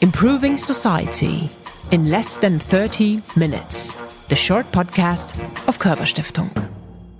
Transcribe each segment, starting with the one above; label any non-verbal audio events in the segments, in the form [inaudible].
Improving Society in less than 30 minutes. The short podcast of Körber Stiftung.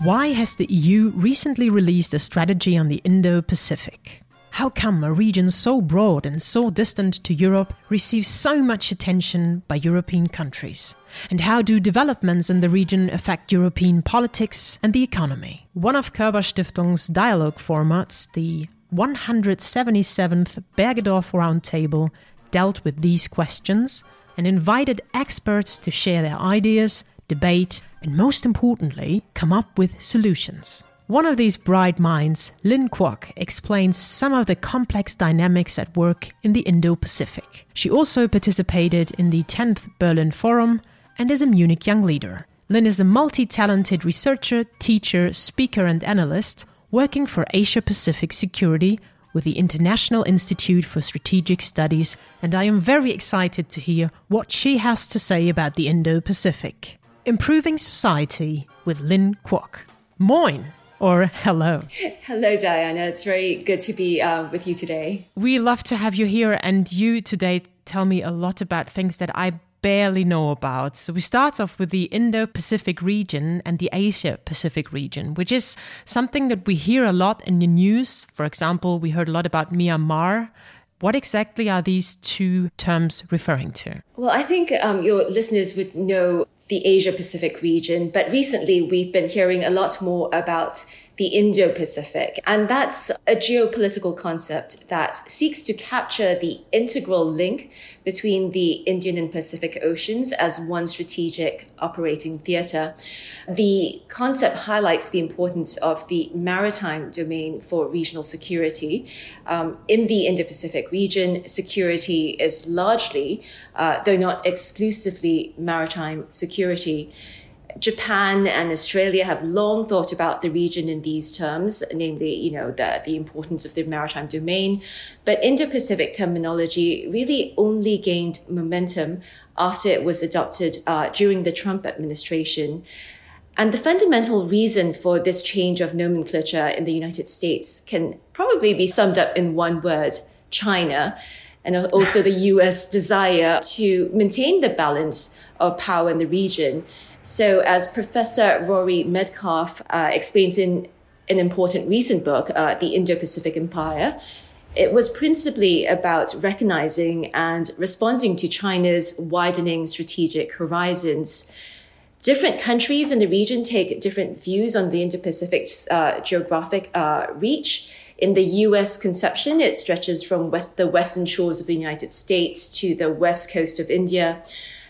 Why has the EU recently released a strategy on the Indo Pacific? How come a region so broad and so distant to Europe receives so much attention by European countries? And how do developments in the region affect European politics and the economy? One of Körber Stiftung's dialogue formats, the 177th Bergedorf Roundtable, dealt with these questions and invited experts to share their ideas, debate, and most importantly, come up with solutions. One of these bright minds, Lynn Kuok, explains some of the complex dynamics at work in the Indo Pacific. She also participated in the 10th Berlin Forum and is a Munich Young Leader. Lynn is a multi talented researcher, teacher, speaker, and analyst working for Asia Pacific Security with the International Institute for Strategic Studies, and I am very excited to hear what she has to say about the Indo Pacific. Improving Society with Lynn Kuok. Moin! or hello. [laughs] Hello, Diana. It's very good to be uh, with you today. We love to have you here, and you today tell me a lot about things that I barely know about. So we start off with the Indo Pacific region and the Asia Pacific region, which is something that we hear a lot in the news. For example, we heard a lot about Myanmar. What exactly are these two terms referring to? Well, I think um, your listeners would know the Asia Pacific region, but recently we've been hearing a lot more about the Indo-Pacific. And that's a geopolitical concept that seeks to capture the integral link between the Indian and Pacific Oceans as one strategic operating theater. The concept highlights the importance of the maritime domain for regional security. Um, in the Indo-Pacific region, security is largely, uh, though not exclusively, maritime security. Japan and Australia have long thought about the region in these terms, namely, you know, the, the importance of the maritime domain. But Indo-Pacific terminology really only gained momentum after it was adopted uh, during the Trump administration. And the fundamental reason for this change of nomenclature in the United States can probably be summed up in one word, China and also the US desire to maintain the balance of power in the region. So, as Professor Rory Medcalf uh, explains in an important recent book, uh, The Indo Pacific Empire, it was principally about recognizing and responding to China's widening strategic horizons. Different countries in the region take different views on the Indo Pacific uh, geographic uh, reach. In the US conception, it stretches from west, the western shores of the United States to the west coast of India.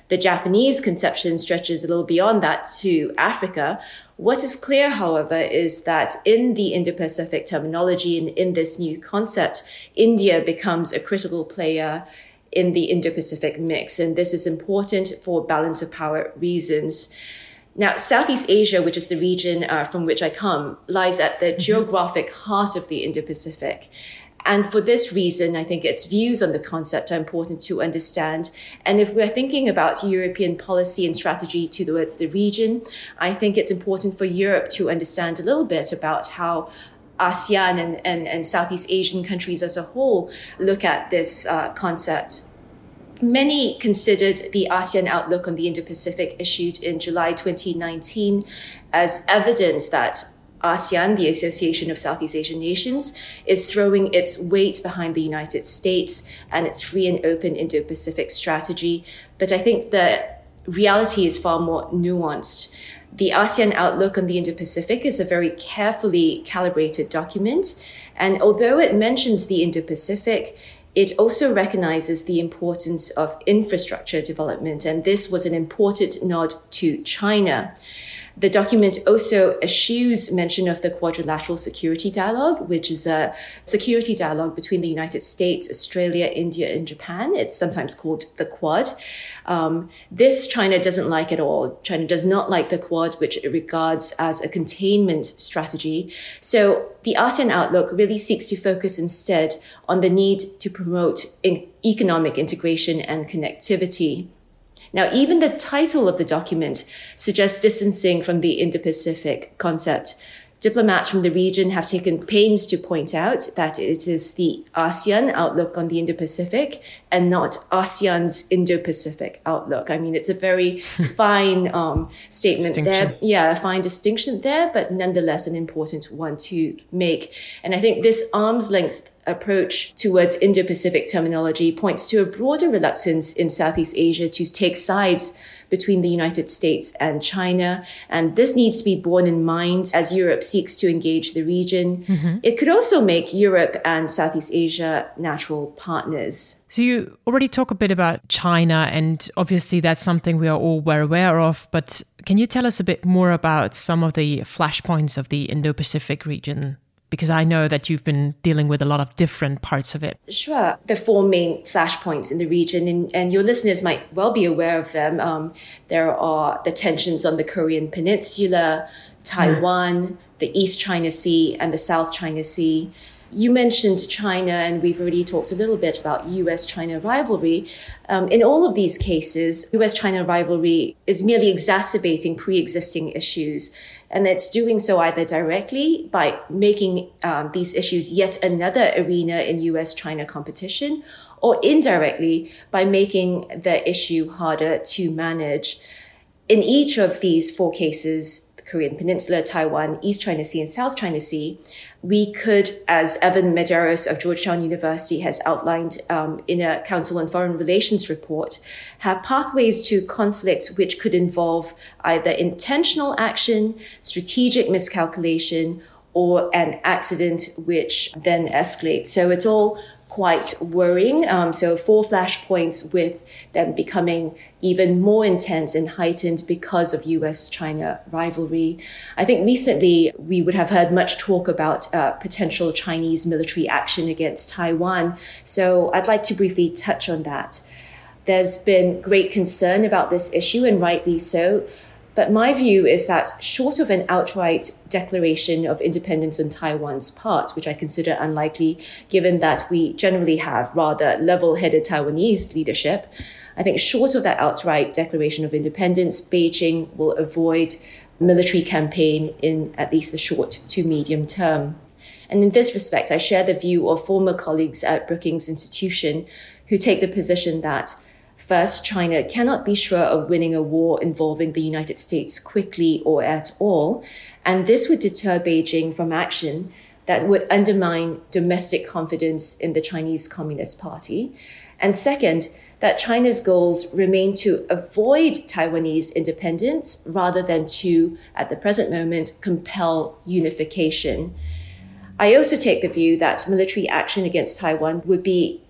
The Japanese conception stretches a little beyond that to Africa. What is clear, however, is that in the Indo-Pacific terminology and in this new concept, India becomes a critical player in the Indo-Pacific mix. And this is important for balance of power reasons. Now, Southeast Asia, which is the region uh, from which I come, lies at the mm-hmm. geographic heart of the Indo-Pacific. And for this reason, I think its views on the concept are important to understand. And if we're thinking about European policy and strategy towards the region, I think it's important for Europe to understand a little bit about how ASEAN and, and, and Southeast Asian countries as a whole look at this uh, concept. Many considered the ASEAN Outlook on the Indo-Pacific issued in July 2019 as evidence that ASEAN, the Association of Southeast Asian Nations, is throwing its weight behind the United States and its free and open Indo Pacific strategy. But I think the reality is far more nuanced. The ASEAN Outlook on the Indo Pacific is a very carefully calibrated document. And although it mentions the Indo Pacific, it also recognizes the importance of infrastructure development. And this was an important nod to China. The document also eschews mention of the quadrilateral security dialogue, which is a security dialogue between the United States, Australia, India, and Japan. It's sometimes called the Quad. Um, this China doesn't like at all. China does not like the Quad, which it regards as a containment strategy. So the ASEAN outlook really seeks to focus instead on the need to promote in economic integration and connectivity. Now, even the title of the document suggests distancing from the Indo-Pacific concept. Diplomats from the region have taken pains to point out that it is the ASEAN outlook on the Indo-Pacific and not ASEAN's Indo-Pacific outlook. I mean, it's a very [laughs] fine um, statement there. Yeah, a fine distinction there, but nonetheless an important one to make. And I think this arm's length approach towards Indo-Pacific terminology points to a broader reluctance in Southeast Asia to take sides between the United States and China. And this needs to be borne in mind as Europe seeks to engage the region. Mm-hmm. It could also make Europe and Southeast Asia natural partners. So you already talk a bit about China, and obviously that's something we are all well aware of. But can you tell us a bit more about some of the flashpoints of the Indo-Pacific region? Because I know that you've been dealing with a lot of different parts of it. Sure. The four main flashpoints in the region, and, and your listeners might well be aware of them. Um, there are the tensions on the Korean Peninsula, Taiwan, mm. the East China Sea, and the South China Sea. You mentioned China, and we've already talked a little bit about US China rivalry. Um, in all of these cases, US China rivalry is merely exacerbating pre existing issues. And it's doing so either directly by making um, these issues yet another arena in US China competition, or indirectly by making the issue harder to manage. In each of these four cases, Korean Peninsula, Taiwan, East China Sea, and South China Sea, we could, as Evan Medeiros of Georgetown University has outlined um, in a Council on Foreign Relations report, have pathways to conflicts which could involve either intentional action, strategic miscalculation, or an accident which then escalates. So it's all quite worrying. Um, so four flashpoints with them becoming even more intense and heightened because of US-China rivalry. I think recently we would have heard much talk about uh, potential Chinese military action against Taiwan. So I'd like to briefly touch on that. There's been great concern about this issue and rightly so. But my view is that short of an outright declaration of independence on Taiwan's part, which I consider unlikely given that we generally have rather level-headed Taiwanese leadership, I think short of that outright declaration of independence, Beijing will avoid military campaign in at least the short to medium term. And in this respect, I share the view of former colleagues at Brookings Institution who take the position that First, China cannot be sure of winning a war involving the United States quickly or at all, and this would deter Beijing from action that would undermine domestic confidence in the Chinese Communist Party. And second, that China's goals remain to avoid Taiwanese independence rather than to, at the present moment, compel unification. I also take the view that military action against Taiwan would be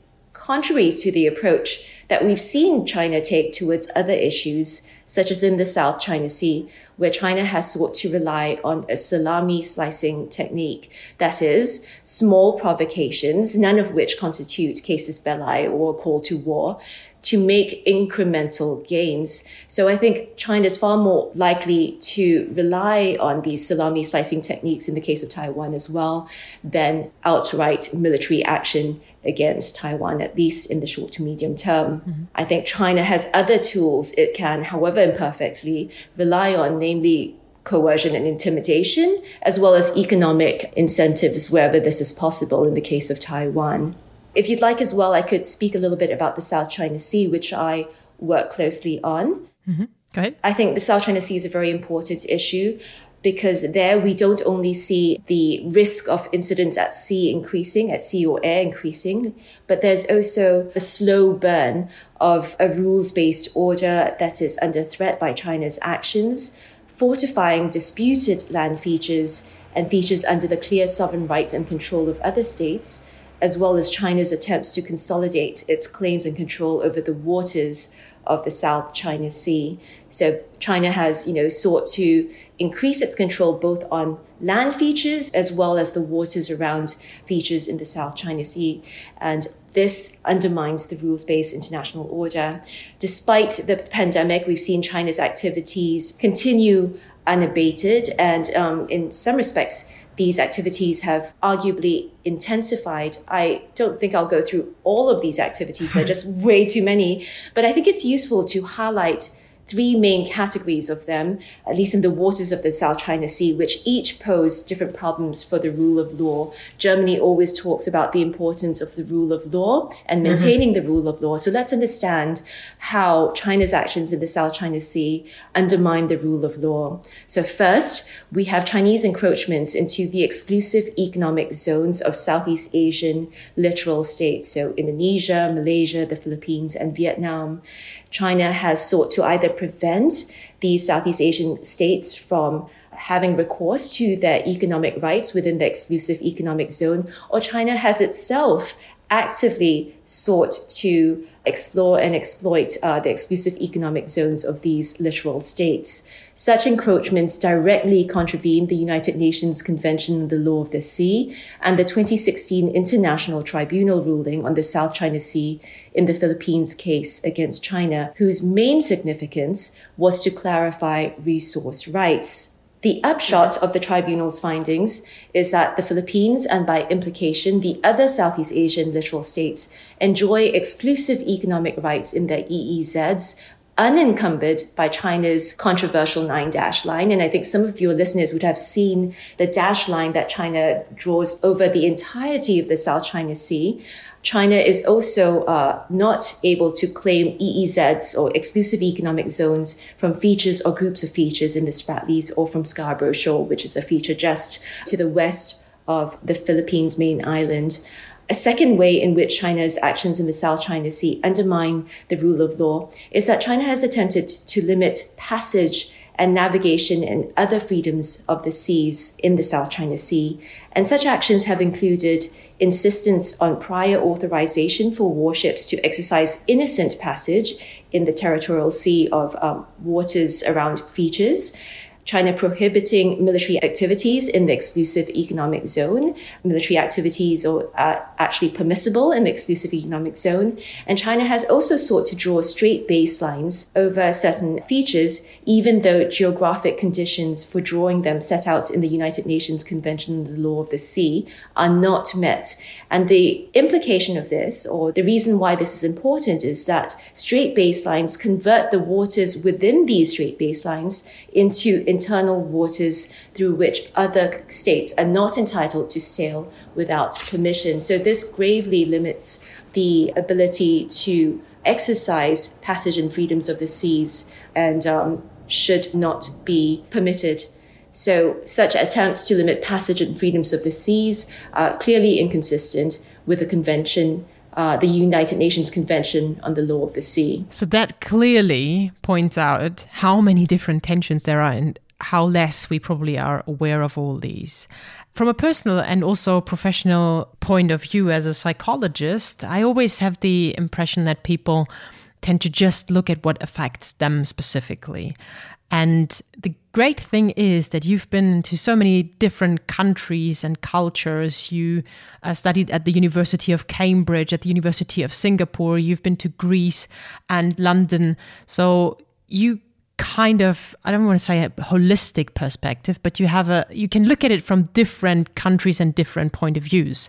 contrary to the approach that we've seen China take towards other issues, such as in the South China Sea, where China has sought to rely on a salami slicing technique. That is, small provocations, none of which constitute casus belli or a call to war, to make incremental gains. So I think China is far more likely to rely on these salami slicing techniques in the case of Taiwan as well than outright military action against Taiwan, at least in the short to medium term. Mm-hmm. I think China has other tools it can, however imperfectly, rely on, namely coercion and intimidation, as well as economic incentives wherever this is possible in the case of Taiwan. If you'd like as well, I could speak a little bit about the South China Sea, which I work closely on. Mm-hmm. Go ahead. I think the South China Sea is a very important issue because there we don't only see the risk of incidents at sea increasing, at sea or air increasing, but there's also a slow burn of a rules based order that is under threat by China's actions, fortifying disputed land features and features under the clear sovereign rights and control of other states as well as China's attempts to consolidate its claims and control over the waters of the South China Sea. So China has, you know, sought to increase its control both on land features as well as the waters around features in the South China Sea. And this undermines the rules-based international order. Despite the pandemic, we've seen China's activities continue unabated and um, in some respects these activities have arguably intensified. I don't think I'll go through all of these activities. They're [laughs] just way too many. But I think it's useful to highlight three main categories of them, at least in the waters of the South China Sea, which each pose different problems for the rule of law. Germany always talks about the importance of the rule of law and mm-hmm. maintaining mm-hmm. the rule of law. So let's understand how China's actions in the South China Sea undermine the rule of law. So first, we have Chinese encroachments into the exclusive economic zones of Southeast Asian littoral states. So Indonesia, Malaysia, the Philippines, and Vietnam. China has sought to either prevent these Southeast Asian states from having recourse to their economic rights within the exclusive economic zone, or China has itself actively sought to explore and exploit uh, the exclusive economic zones of these littoral states. Such encroachments directly contravene the United Nations Convention on the Law of the Sea and the 2016 International Tribunal ruling on the South China Sea in the Philippines case against China, whose main significance was to clarify resource rights. The upshot of the tribunal's findings is that the Philippines and by implication the other Southeast Asian littoral states enjoy exclusive economic rights in their EEZs unencumbered by China's controversial nine dash line. And I think some of your listeners would have seen the dash line that China draws over the entirety of the South China Sea. China is also uh, not able to claim EEZs or exclusive economic zones from features or groups of features in the Spratlys or from Scarborough Shoal, which is a feature just to the west of the Philippines main island. A second way in which China's actions in the South China Sea undermine the rule of law is that China has attempted to limit passage and navigation and other freedoms of the seas in the South China Sea. And such actions have included insistence on prior authorization for warships to exercise innocent passage in the territorial sea of um, waters around features China prohibiting military activities in the exclusive economic zone. Military activities are actually permissible in the exclusive economic zone. And China has also sought to draw straight baselines over certain features, even though geographic conditions for drawing them set out in the United Nations Convention on the Law of the Sea are not met. And the implication of this, or the reason why this is important, is that straight baselines convert the waters within these straight baselines into internal waters through which other states are not entitled to sail without permission. So this gravely limits the ability to exercise passage and freedoms of the seas and um, should not be permitted. So such attempts to limit passage and freedoms of the seas are clearly inconsistent with the convention uh, the United Nations Convention on the Law of the Sea. So that clearly points out how many different tensions there are and how less we probably are aware of all these. From a personal and also professional point of view, as a psychologist, I always have the impression that people tend to just look at what affects them specifically. And the great thing is that you've been to so many different countries and cultures. You uh, studied at the University of Cambridge, at the University of Singapore. You've been to Greece and London. So you kind of i don't want to say a holistic perspective but you have a you can look at it from different countries and different point of views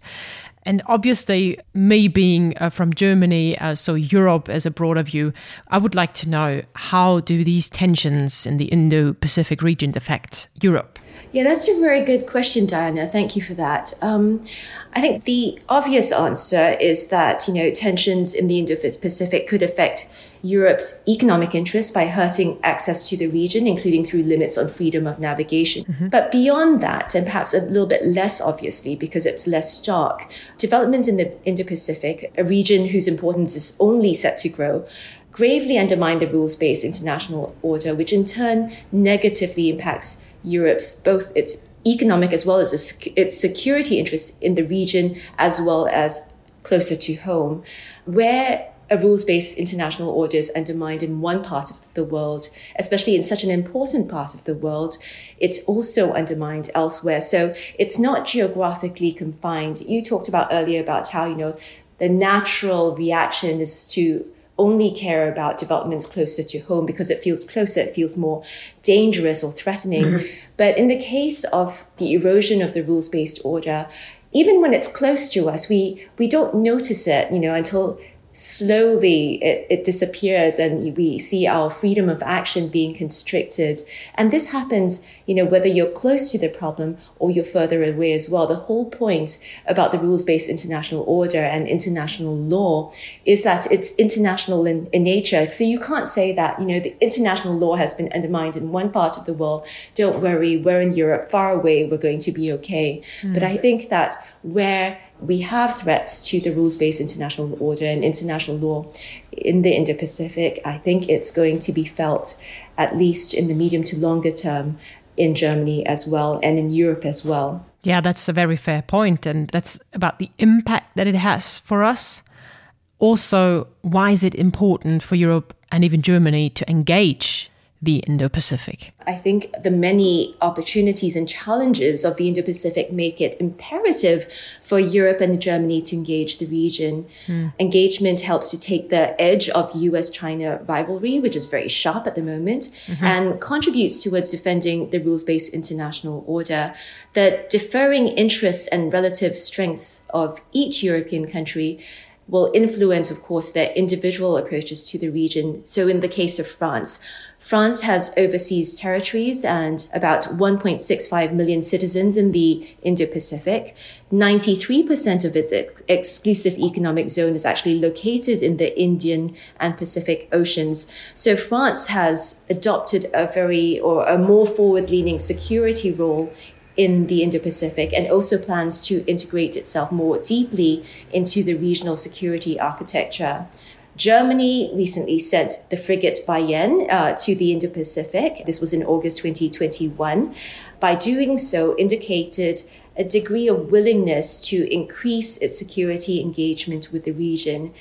and obviously me being uh, from germany uh, so europe as a broader view i would like to know how do these tensions in the indo-pacific region affect europe yeah, that's a very good question, Diana. Thank you for that. Um, I think the obvious answer is that, you know, tensions in the Indo-Pacific could affect Europe's economic interests by hurting access to the region, including through limits on freedom of navigation. Mm-hmm. But beyond that, and perhaps a little bit less obviously because it's less stark, developments in the Indo-Pacific, a region whose importance is only set to grow, gravely undermine the rules-based international order, which in turn negatively impacts Europe's both its economic as well as its security interests in the region as well as closer to home. Where a rules-based international order is undermined in one part of the world, especially in such an important part of the world, it's also undermined elsewhere. So it's not geographically confined. You talked about earlier about how, you know, the natural reaction is to only care about developments closer to home because it feels closer, it feels more dangerous or threatening. Mm-hmm. But in the case of the erosion of the rules based order, even when it's close to us, we, we don't notice it, you know, until slowly it, it disappears and we see our freedom of action being constricted. And this happens, you know, whether you're close to the problem or you're further away as well. The whole point about the rules-based international order and international law is that it's international in, in nature. So you can't say that, you know, the international law has been undermined in one part of the world. Don't worry, we're in Europe, far away, we're going to be okay. Mm. But I think that where we have threats to the rules-based international order and international law in the Indo-Pacific. I think it's going to be felt at least in the medium to longer term in Germany as well and in Europe as well. Yeah, that's a very fair point and that's about the impact that it has for us. Also, why is it important for Europe and even Germany to engage the Indo Pacific? I think the many opportunities and challenges of the Indo Pacific make it imperative for Europe and Germany to engage the region. Mm. Engagement helps to take the edge of US China rivalry, which is very sharp at the moment, mm-hmm. and contributes towards defending the rules based international order. The differing interests and relative strengths of each European country will influence, of course, their individual approaches to the region. So in the case of France, France has overseas territories and about 1.65 million citizens in the Indo-Pacific. 93% of its ex- exclusive economic zone is actually located in the Indian and Pacific Oceans. So France has adopted a very or a more forward-leaning security role in the Indo-Pacific and also plans to integrate itself more deeply into the regional security architecture. Germany recently sent the frigate Bayern uh, to the Indo-Pacific. This was in August 2021. By doing so, indicated a degree of willingness to increase its security engagement with the region.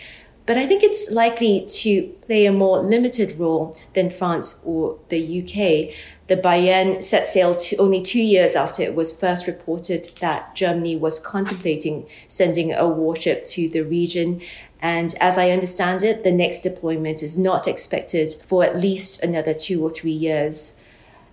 But I think it's likely to play a more limited role than France or the UK. The Bayern set sail to only two years after it was first reported that Germany was contemplating sending a warship to the region. And as I understand it, the next deployment is not expected for at least another two or three years.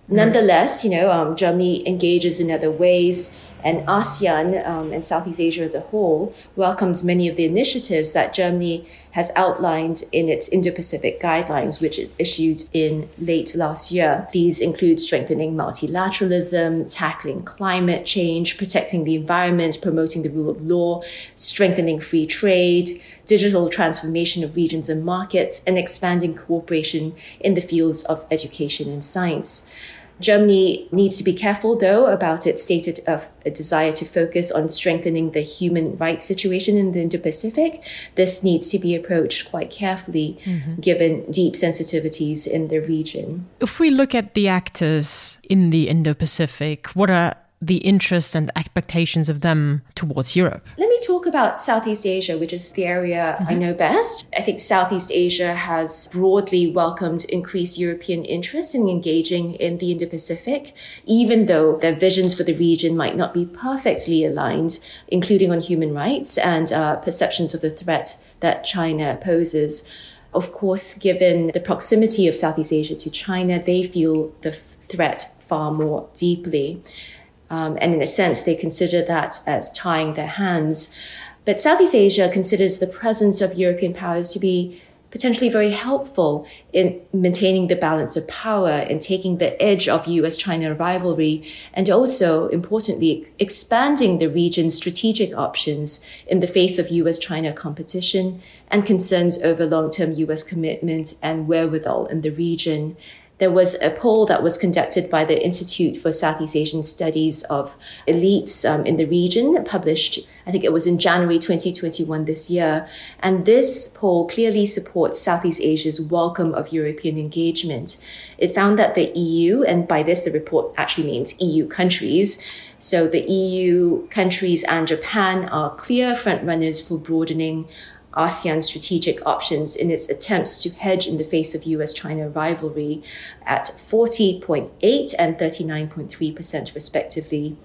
Nonetheless, you know, um, Germany engages in other ways, and ASEAN um, and Southeast Asia as a whole welcomes many of the initiatives that Germany has outlined in its Indo-Pacific guidelines, which it issued in late last year. These include strengthening multilateralism, tackling climate change, protecting the environment, promoting the rule of law, strengthening free trade, digital transformation of regions and markets, and expanding cooperation in the fields of education and science. Germany needs to be careful, though, about its stated of a desire to focus on strengthening the human rights situation in the Indo-Pacific. This needs to be approached quite carefully, mm-hmm. given deep sensitivities in the region. If we look at the actors in the Indo-Pacific, what are the interests and expectations of them towards Europe? Let me talk about Southeast Asia, which is the area mm-hmm. I know best. I think Southeast Asia has broadly welcomed increased European interest in engaging in the Indo-Pacific, even though their visions for the region might not be perfectly aligned, including on human rights and uh, perceptions of the threat that China poses. Of course, given the proximity of Southeast Asia to China, they feel the threat far more deeply. Um, and in a sense, they consider that as tying their hands. But Southeast Asia considers the presence of European powers to be potentially very helpful in maintaining the balance of power and taking the edge of US China rivalry and also importantly expanding the region's strategic options in the face of US China competition and concerns over long-term US commitment and wherewithal in the region there was a poll that was conducted by the Institute for Southeast Asian Studies of elites um, in the region, published, I think it was in January 2021 this year. And this poll clearly supports Southeast Asia's welcome of European engagement. It found that the EU, and by this the report actually means EU countries, so the EU countries and Japan are clear frontrunners for broadening ASEAN strategic options in its attempts to hedge in the face of US China rivalry at 40.8 and 39.3% respectively.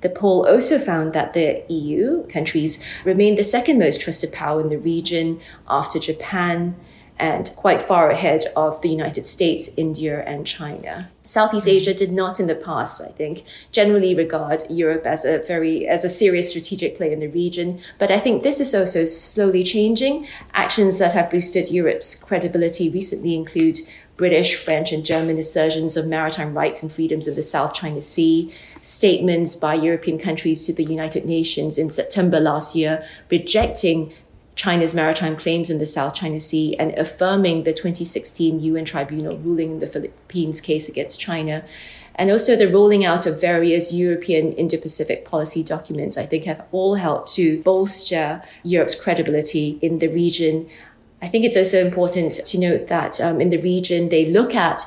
The poll also found that the EU countries remain the second most trusted power in the region after Japan and quite far ahead of the United States, India, and China. Southeast hmm. Asia did not in the past, I think, generally regard Europe as a very, as a serious strategic player in the region. But I think this is also slowly changing. Actions that have boosted Europe's credibility recently include British, French, and German assertions of maritime rights and freedoms in the South China Sea, statements by European countries to the United Nations in September last year rejecting China's maritime claims in the South China Sea and affirming the 2016 UN tribunal ruling in the Philippines case against China. And also the rolling out of various European Indo-Pacific policy documents, I think have all helped to bolster Europe's credibility in the region. I think it's also important to note that um, in the region, they look at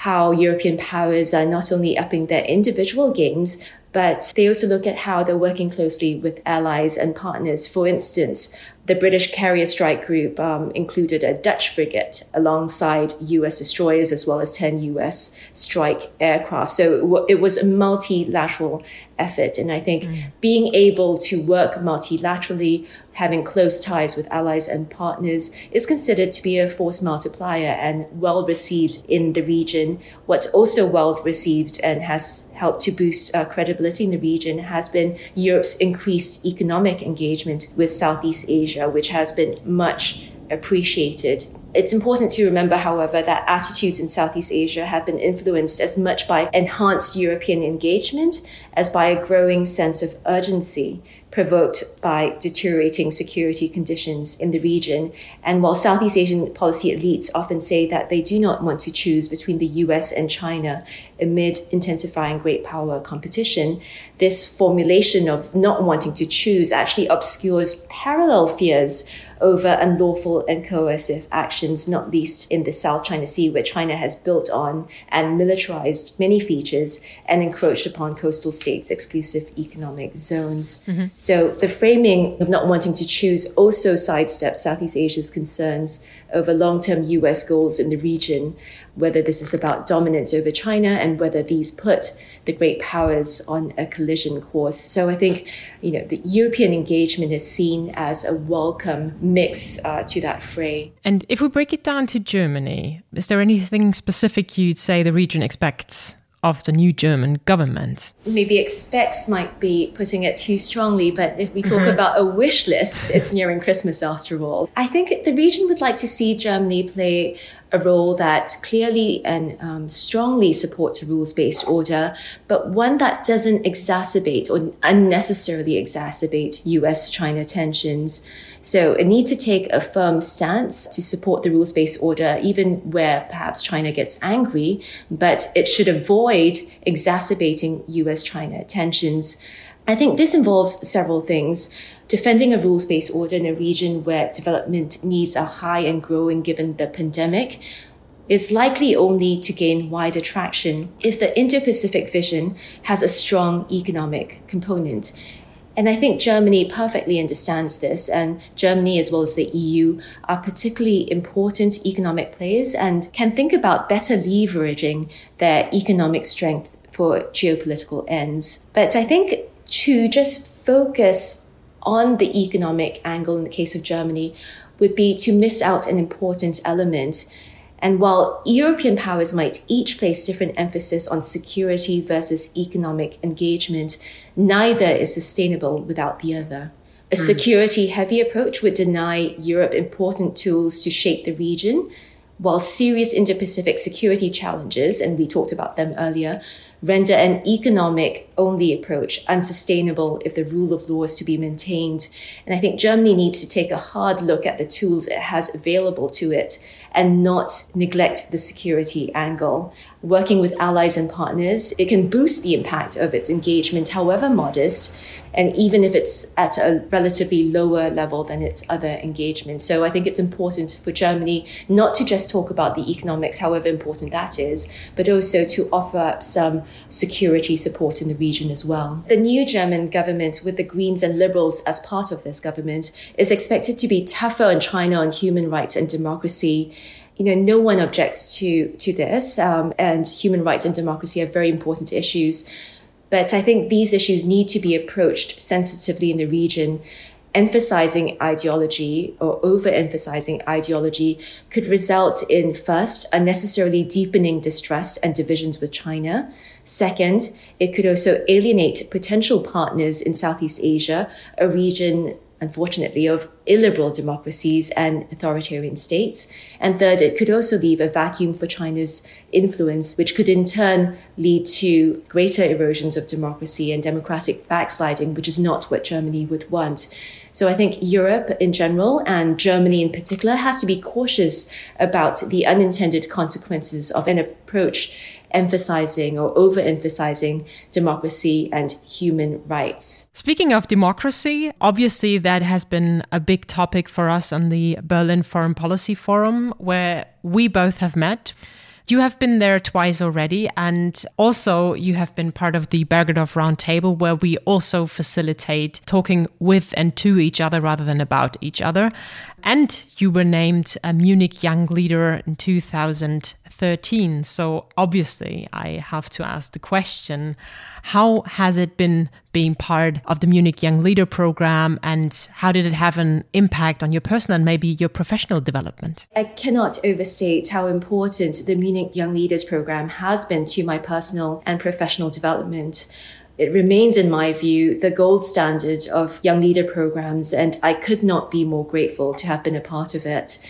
how European powers are not only upping their individual games, but they also look at how they're working closely with allies and partners. For instance, the British carrier strike group um, included a Dutch frigate alongside US destroyers as well as 10 US strike aircraft. So it was a multilateral effort. And I think mm. being able to work multilaterally, having close ties with allies and partners is considered to be a force multiplier and well received in the region. What's also well received and has helped to boost uh, credibility in the region has been Europe's increased economic engagement with Southeast Asia, which has been much appreciated. It's important to remember, however, that attitudes in Southeast Asia have been influenced as much by enhanced European engagement as by a growing sense of urgency provoked by deteriorating security conditions in the region. And while Southeast Asian policy elites often say that they do not want to choose between the US and China amid intensifying great power competition, this formulation of not wanting to choose actually obscures parallel fears over unlawful and coercive actions, not least in the South China Sea, where China has built on and militarized many features and encroached upon coastal states' exclusive economic zones. Mm-hmm. So the framing of not wanting to choose also sidesteps Southeast Asia's concerns over long-term US goals in the region, whether this is about dominance over China and whether these put the great powers on a collision course. So I think, you know, the European engagement is seen as a welcome mix uh, to that fray. And if we break it down to Germany, is there anything specific you'd say the region expects of the new German government. Maybe expects might be putting it too strongly, but if we talk mm-hmm. about a wish list, it's nearing Christmas after all. I think the region would like to see Germany play a role that clearly and um, strongly supports a rules based order, but one that doesn't exacerbate or unnecessarily exacerbate US China tensions. So it needs to take a firm stance to support the rules based order, even where perhaps China gets angry, but it should avoid exacerbating US China tensions. I think this involves several things. Defending a rules based order in a region where development needs are high and growing given the pandemic is likely only to gain wider traction if the Indo Pacific vision has a strong economic component. And I think Germany perfectly understands this, and Germany, as well as the EU, are particularly important economic players and can think about better leveraging their economic strength for geopolitical ends. But I think to just focus on the economic angle in the case of Germany would be to miss out an important element. And while European powers might each place different emphasis on security versus economic engagement, neither is sustainable without the other. A hmm. security heavy approach would deny Europe important tools to shape the region, while serious Indo Pacific security challenges, and we talked about them earlier, render an economic only approach unsustainable if the rule of law is to be maintained. And I think Germany needs to take a hard look at the tools it has available to it and not neglect the security angle. Working with allies and partners, it can boost the impact of its engagement, however modest, and even if it's at a relatively lower level than its other engagements. So I think it's important for Germany not to just talk about the economics, however important that is, but also to offer up some security support in the region as well. The new German government, with the Greens and Liberals as part of this government, is expected to be tougher on China on human rights and democracy you know, no one objects to to this, um, and human rights and democracy are very important issues. But I think these issues need to be approached sensitively in the region emphasizing ideology or overemphasizing ideology could result in first, unnecessarily deepening distrust and divisions with China. Second, it could also alienate potential partners in Southeast Asia, a region unfortunately, of illiberal democracies and authoritarian states. And third, it could also leave a vacuum for China's influence, which could in turn lead to greater erosions of democracy and democratic backsliding, which is not what Germany would want. So I think Europe in general and Germany in particular has to be cautious about the unintended consequences of an approach emphasizing or overemphasizing democracy and human rights. Speaking of democracy, obviously that has been a big topic for us on the Berlin Foreign Policy Forum, where we both have met. You have been there twice already, and also you have been part of the Bergedorf Roundtable, where we also facilitate talking with and to each other rather than about each other. And you were named a Munich Young Leader in 2013. So obviously, I have to ask the question how has it been being part of the Munich Young Leader program and how did it have an impact on your personal and maybe your professional development? I cannot overstate how important the Munich Young Leaders program has been to my personal and professional development. It remains, in my view, the gold standard of young leader programs, and I could not be more grateful to have been a part of it.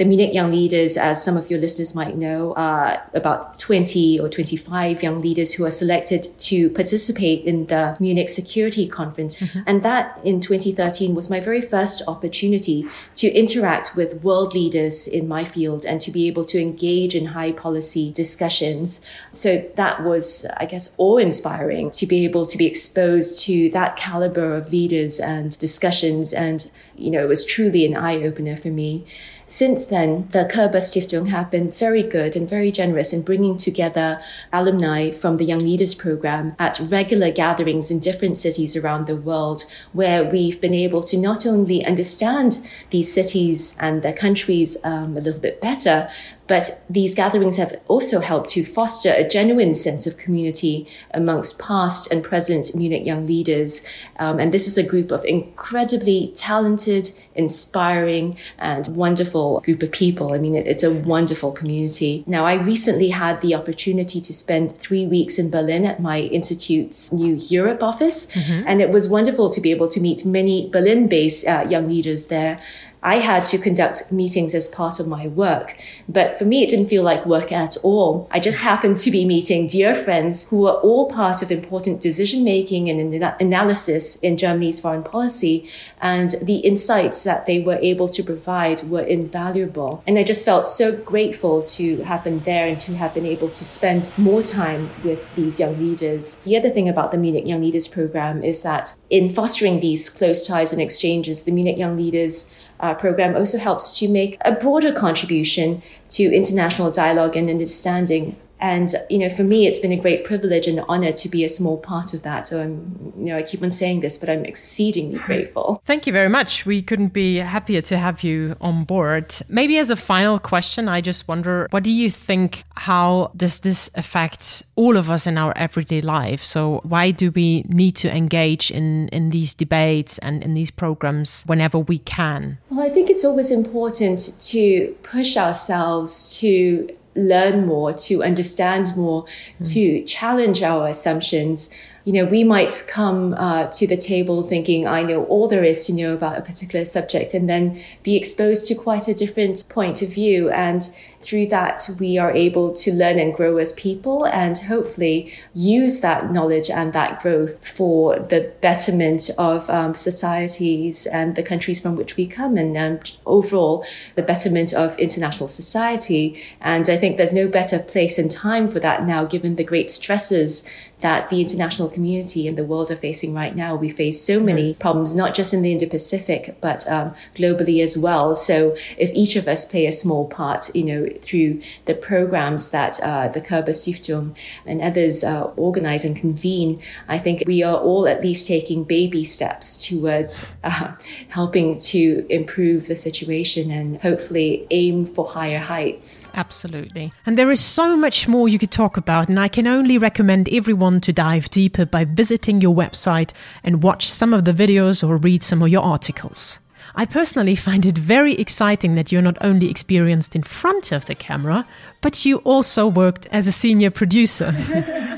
The Munich Young Leaders, as some of your listeners might know, are about 20 or 25 young leaders who are selected to participate in the Munich Security Conference. Mm-hmm. And that in 2013 was my very first opportunity to interact with world leaders in my field and to be able to engage in high policy discussions. So that was, I guess, awe inspiring to be able to be exposed to that caliber of leaders and discussions. And, you know, it was truly an eye opener for me. Since then, the Koerber Stiftung have been very good and very generous in bringing together alumni from the Young Leaders Program at regular gatherings in different cities around the world, where we've been able to not only understand these cities and their countries um, a little bit better, but these gatherings have also helped to foster a genuine sense of community amongst past and present Munich young leaders. Um, and this is a group of incredibly talented, inspiring, and wonderful group of people. I mean, it, it's a wonderful community. Now, I recently had the opportunity to spend three weeks in Berlin at my institute's new Europe office. Mm-hmm. And it was wonderful to be able to meet many Berlin based uh, young leaders there I had to conduct meetings as part of my work. But for me, it didn't feel like work at all. I just happened to be meeting dear friends who were all part of important decision making and analysis in Germany's foreign policy. And the insights that they were able to provide were invaluable. And I just felt so grateful to have been there and to have been able to spend more time with these young leaders. The other thing about the Munich Young Leaders Program is that in fostering these close ties and exchanges, the Munich Young Leaders uh, program also helps to make a broader contribution to international dialogue and understanding and, you know, for me, it's been a great privilege and honor to be a small part of that. So I'm, you know, I keep on saying this, but I'm exceedingly hmm. grateful. Thank you very much. We couldn't be happier to have you on board. Maybe as a final question, I just wonder, what do you think? How does this affect all of us in our everyday life? So why do we need to engage in, in these debates and in these programs whenever we can? Well, I think it's always important to push ourselves to learn more, to understand more, mm. to challenge our assumptions you know, we might come uh, to the table thinking, I know all there is to know about a particular subject, and then be exposed to quite a different point of view. And through that, we are able to learn and grow as people and hopefully use that knowledge and that growth for the betterment of um, societies and the countries from which we come and um, overall the betterment of international society. And I think there's no better place and time for that now, given the great stresses that the international community and the world are facing right now. We face so many problems, not just in the Indo-Pacific, but um, globally as well. So if each of us play a small part, you know, through the programs that uh, the Koerber Stiftung and others uh, organize and convene, I think we are all at least taking baby steps towards uh, helping to improve the situation and hopefully aim for higher heights. Absolutely. And there is so much more you could talk about, and I can only recommend everyone to dive deeper by visiting your website and watch some of the videos or read some of your articles. I personally find it very exciting that you're not only experienced in front of the camera, but you also worked as a senior producer.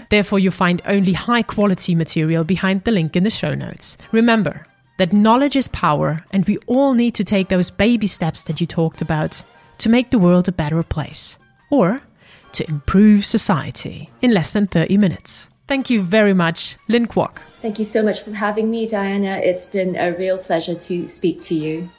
[laughs] Therefore, you find only high quality material behind the link in the show notes. Remember that knowledge is power, and we all need to take those baby steps that you talked about to make the world a better place or to improve society in less than 30 minutes. Thank you very much, Lynn Kuok. Thank you so much for having me, Diana. It's been a real pleasure to speak to you.